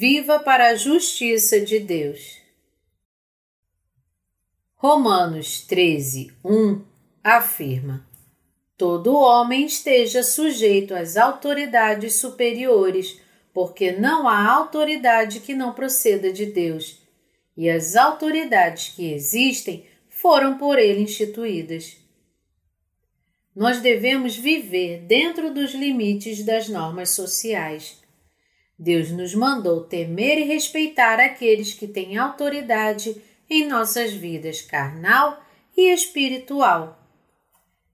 Viva para a justiça de Deus. Romanos 13, 1 afirma: Todo homem esteja sujeito às autoridades superiores, porque não há autoridade que não proceda de Deus, e as autoridades que existem foram por ele instituídas. Nós devemos viver dentro dos limites das normas sociais. Deus nos mandou temer e respeitar aqueles que têm autoridade em nossas vidas carnal e espiritual.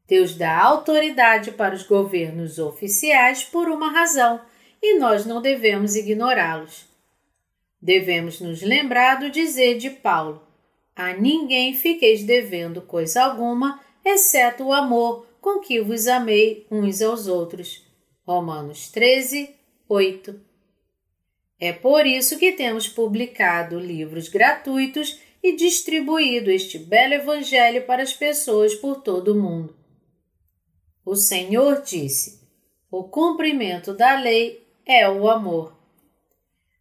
Deus dá autoridade para os governos oficiais por uma razão e nós não devemos ignorá-los. Devemos nos lembrar do dizer de Paulo: A ninguém fiqueis devendo coisa alguma, exceto o amor com que vos amei uns aos outros. Romanos 13, 8. É por isso que temos publicado livros gratuitos e distribuído este belo Evangelho para as pessoas por todo o mundo. O Senhor disse: O cumprimento da lei é o amor.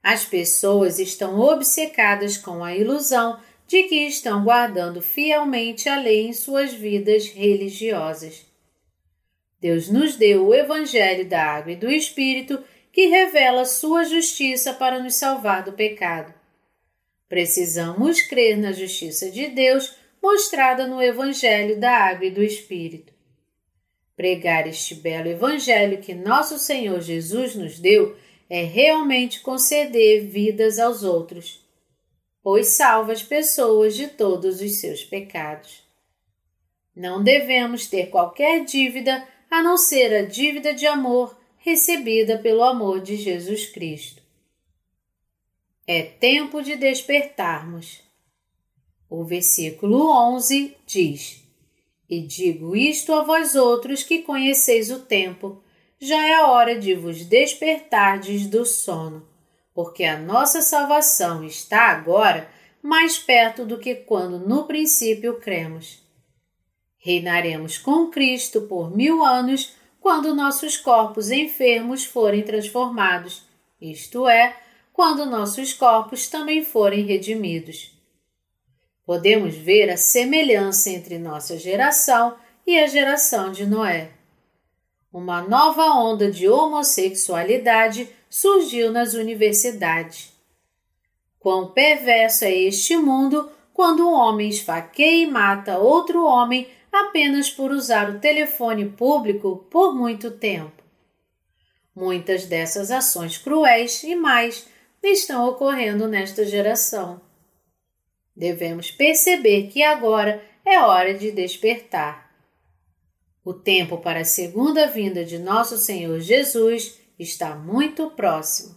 As pessoas estão obcecadas com a ilusão de que estão guardando fielmente a lei em suas vidas religiosas. Deus nos deu o Evangelho da Água e do Espírito que revela sua justiça para nos salvar do pecado. Precisamos crer na justiça de Deus mostrada no Evangelho da Água e do Espírito. Pregar este belo Evangelho que nosso Senhor Jesus nos deu é realmente conceder vidas aos outros, pois salva as pessoas de todos os seus pecados. Não devemos ter qualquer dívida a não ser a dívida de amor recebida pelo amor de Jesus Cristo. É tempo de despertarmos. O versículo 11 diz: E digo isto a vós outros que conheceis o tempo, já é hora de vos despertardes do sono, porque a nossa salvação está agora mais perto do que quando no princípio cremos. Reinaremos com Cristo por mil anos quando nossos corpos enfermos forem transformados, isto é, quando nossos corpos também forem redimidos. Podemos ver a semelhança entre nossa geração e a geração de Noé. Uma nova onda de homossexualidade surgiu nas universidades. Quão perverso é este mundo quando um homem esfaqueia e mata outro homem apenas por usar o telefone público por muito tempo. Muitas dessas ações cruéis e mais estão ocorrendo nesta geração. Devemos perceber que agora é hora de despertar. O tempo para a segunda vinda de nosso Senhor Jesus está muito próximo.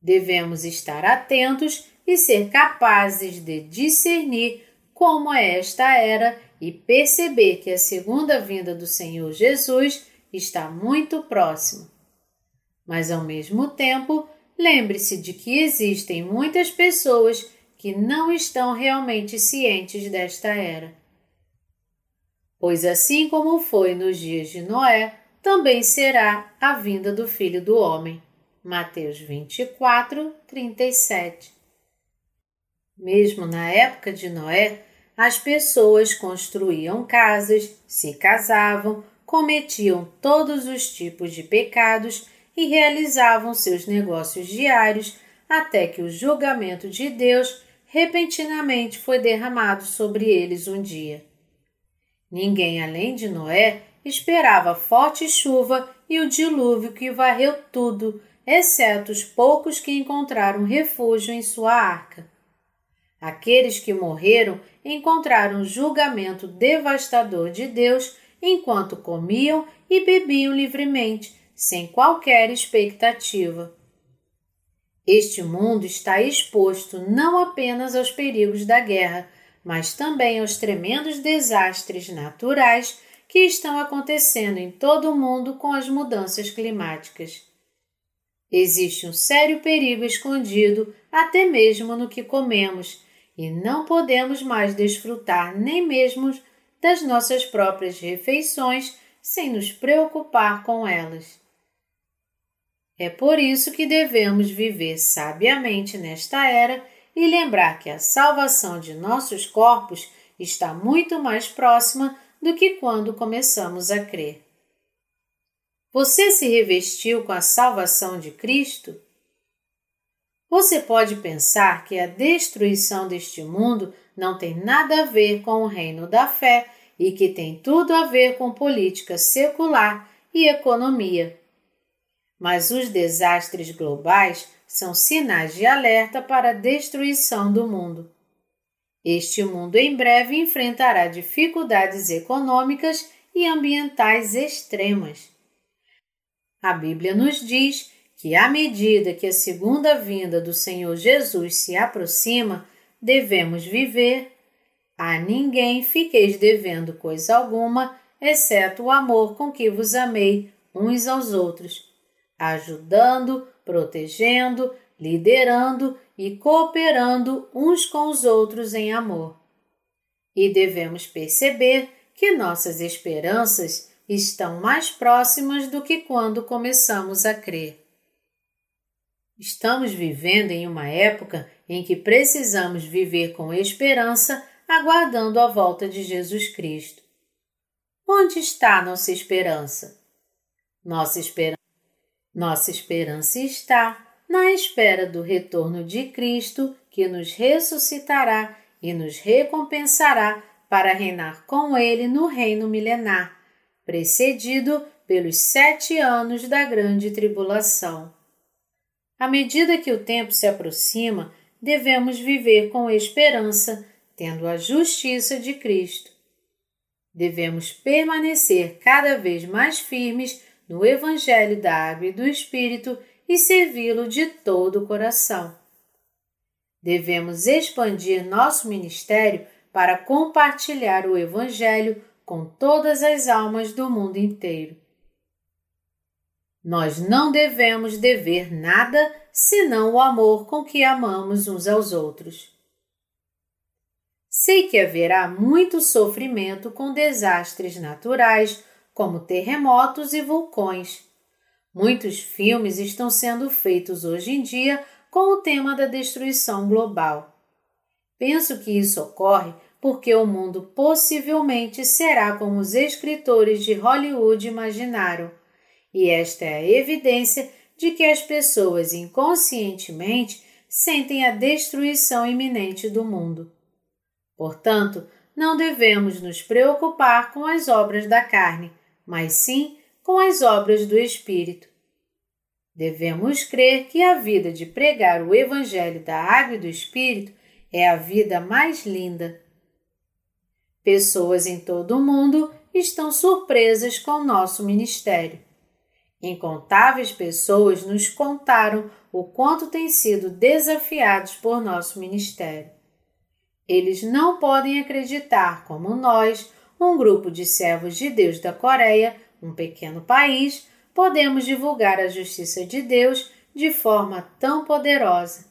Devemos estar atentos e ser capazes de discernir como é esta era e perceber que a segunda vinda do Senhor Jesus está muito próxima. Mas ao mesmo tempo, lembre-se de que existem muitas pessoas que não estão realmente cientes desta era. Pois assim como foi nos dias de Noé, também será a vinda do Filho do Homem. Mateus 24, 37. Mesmo na época de Noé, as pessoas construíam casas, se casavam, cometiam todos os tipos de pecados e realizavam seus negócios diários até que o julgamento de Deus repentinamente foi derramado sobre eles um dia. Ninguém além de Noé esperava forte chuva e o dilúvio que varreu tudo, exceto os poucos que encontraram refúgio em sua arca. Aqueles que morreram encontraram julgamento devastador de Deus enquanto comiam e bebiam livremente, sem qualquer expectativa. Este mundo está exposto não apenas aos perigos da guerra, mas também aos tremendos desastres naturais que estão acontecendo em todo o mundo com as mudanças climáticas. Existe um sério perigo escondido até mesmo no que comemos e não podemos mais desfrutar nem mesmo das nossas próprias refeições sem nos preocupar com elas. É por isso que devemos viver sabiamente nesta era e lembrar que a salvação de nossos corpos está muito mais próxima do que quando começamos a crer. Você se revestiu com a salvação de Cristo? Você pode pensar que a destruição deste mundo não tem nada a ver com o reino da fé e que tem tudo a ver com política secular e economia. Mas os desastres globais são sinais de alerta para a destruição do mundo. Este mundo em breve enfrentará dificuldades econômicas e ambientais extremas. A Bíblia nos diz que, à medida que a segunda vinda do Senhor Jesus se aproxima, devemos viver. A ninguém fiqueis devendo coisa alguma, exceto o amor com que vos amei uns aos outros, ajudando, protegendo, liderando e cooperando uns com os outros em amor. E devemos perceber que nossas esperanças estão mais próximas do que quando começamos a crer. Estamos vivendo em uma época em que precisamos viver com esperança, aguardando a volta de Jesus Cristo. Onde está nossa esperança? Nossa esperança, nossa esperança está na espera do retorno de Cristo, que nos ressuscitará e nos recompensará para reinar com Ele no reino milenar, precedido pelos sete anos da grande tribulação. À medida que o tempo se aproxima, devemos viver com esperança, tendo a justiça de Cristo. Devemos permanecer cada vez mais firmes no Evangelho da Água e do Espírito e servi-lo de todo o coração. Devemos expandir nosso ministério para compartilhar o Evangelho com todas as almas do mundo inteiro. Nós não devemos dever nada senão o amor com que amamos uns aos outros. Sei que haverá muito sofrimento com desastres naturais, como terremotos e vulcões Muitos filmes estão sendo feitos hoje em dia com o tema da destruição global. Penso que isso ocorre porque o mundo possivelmente será como os escritores de Hollywood imaginaram, e esta é a evidência de que as pessoas inconscientemente sentem a destruição iminente do mundo. Portanto, não devemos nos preocupar com as obras da carne, mas sim com as obras do Espírito. Devemos crer que a vida de pregar o Evangelho da Água e do Espírito é a vida mais linda. Pessoas em todo o mundo estão surpresas com nosso ministério. Incontáveis pessoas nos contaram o quanto têm sido desafiados por nosso ministério. Eles não podem acreditar como nós, um grupo de servos de Deus da Coreia, um pequeno país, podemos divulgar a justiça de Deus de forma tão poderosa.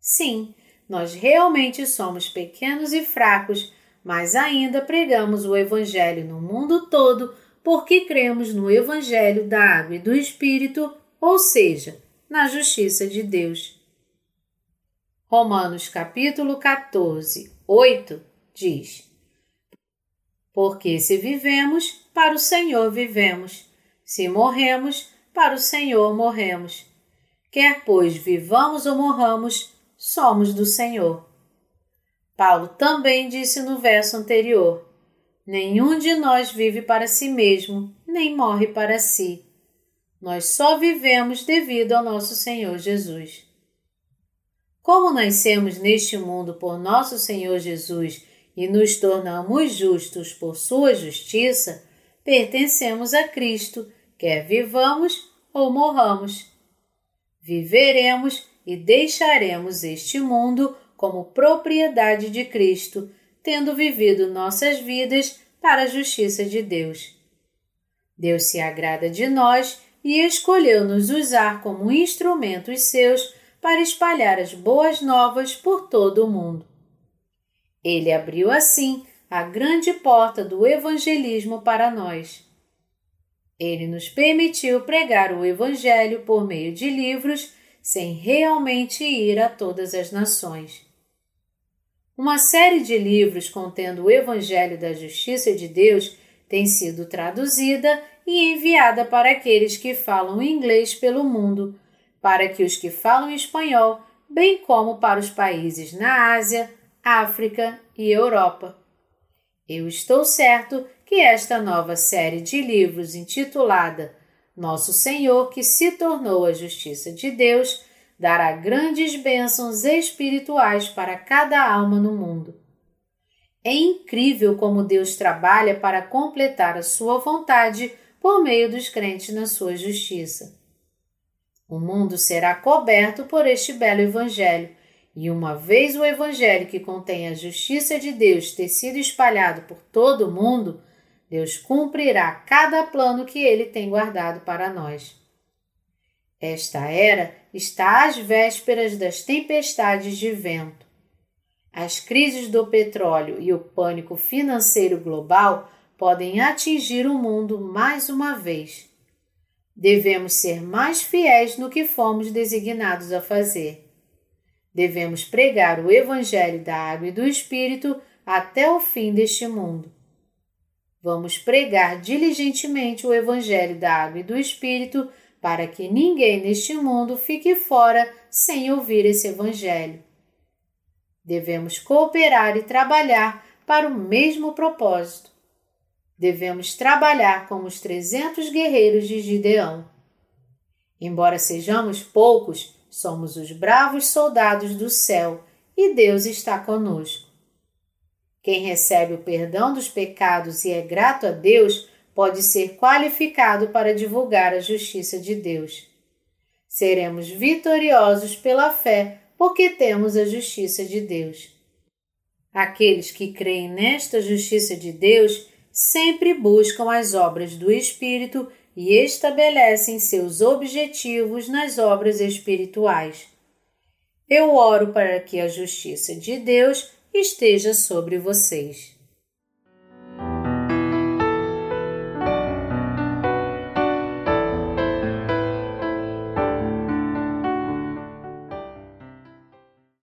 Sim, nós realmente somos pequenos e fracos, mas ainda pregamos o Evangelho no mundo todo porque cremos no Evangelho da Água e do Espírito, ou seja, na justiça de Deus. Romanos capítulo 14, 8 diz: Porque se vivemos, para o Senhor vivemos. Se morremos, para o Senhor morremos. Quer, pois, vivamos ou morramos, somos do Senhor. Paulo também disse no verso anterior: Nenhum de nós vive para si mesmo, nem morre para si. Nós só vivemos devido ao nosso Senhor Jesus. Como nascemos neste mundo por nosso Senhor Jesus e nos tornamos justos por Sua justiça, pertencemos a Cristo, quer vivamos ou morramos. Viveremos e deixaremos este mundo como propriedade de Cristo, tendo vivido nossas vidas para a justiça de Deus. Deus se agrada de nós e escolheu nos usar como instrumentos seus para espalhar as boas novas por todo o mundo. Ele abriu assim a grande porta do evangelismo para nós. Ele nos permitiu pregar o Evangelho por meio de livros sem realmente ir a todas as nações. Uma série de livros contendo o Evangelho da Justiça de Deus tem sido traduzida e enviada para aqueles que falam inglês pelo mundo, para que os que falam espanhol, bem como para os países na Ásia, África e Europa. Eu estou certo que esta nova série de livros intitulada Nosso Senhor que se tornou a justiça de Deus dará grandes bênçãos espirituais para cada alma no mundo. É incrível como Deus trabalha para completar a sua vontade por meio dos crentes na sua justiça. O mundo será coberto por este belo Evangelho, e uma vez o Evangelho que contém a justiça de Deus ter sido espalhado por todo o mundo, Deus cumprirá cada plano que ele tem guardado para nós. Esta era está às vésperas das tempestades de vento. As crises do petróleo e o pânico financeiro global podem atingir o mundo mais uma vez. Devemos ser mais fiéis no que fomos designados a fazer. Devemos pregar o Evangelho da Água e do Espírito até o fim deste mundo. Vamos pregar diligentemente o Evangelho da Água e do Espírito para que ninguém neste mundo fique fora sem ouvir esse Evangelho. Devemos cooperar e trabalhar para o mesmo propósito. Devemos trabalhar como os trezentos guerreiros de Gideão. Embora sejamos poucos, somos os bravos soldados do céu e Deus está conosco. Quem recebe o perdão dos pecados e é grato a Deus pode ser qualificado para divulgar a justiça de Deus. Seremos vitoriosos pela fé porque temos a justiça de Deus. Aqueles que creem nesta justiça de Deus sempre buscam as obras do Espírito e estabelecem seus objetivos nas obras espirituais. Eu oro para que a justiça de Deus esteja sobre vocês.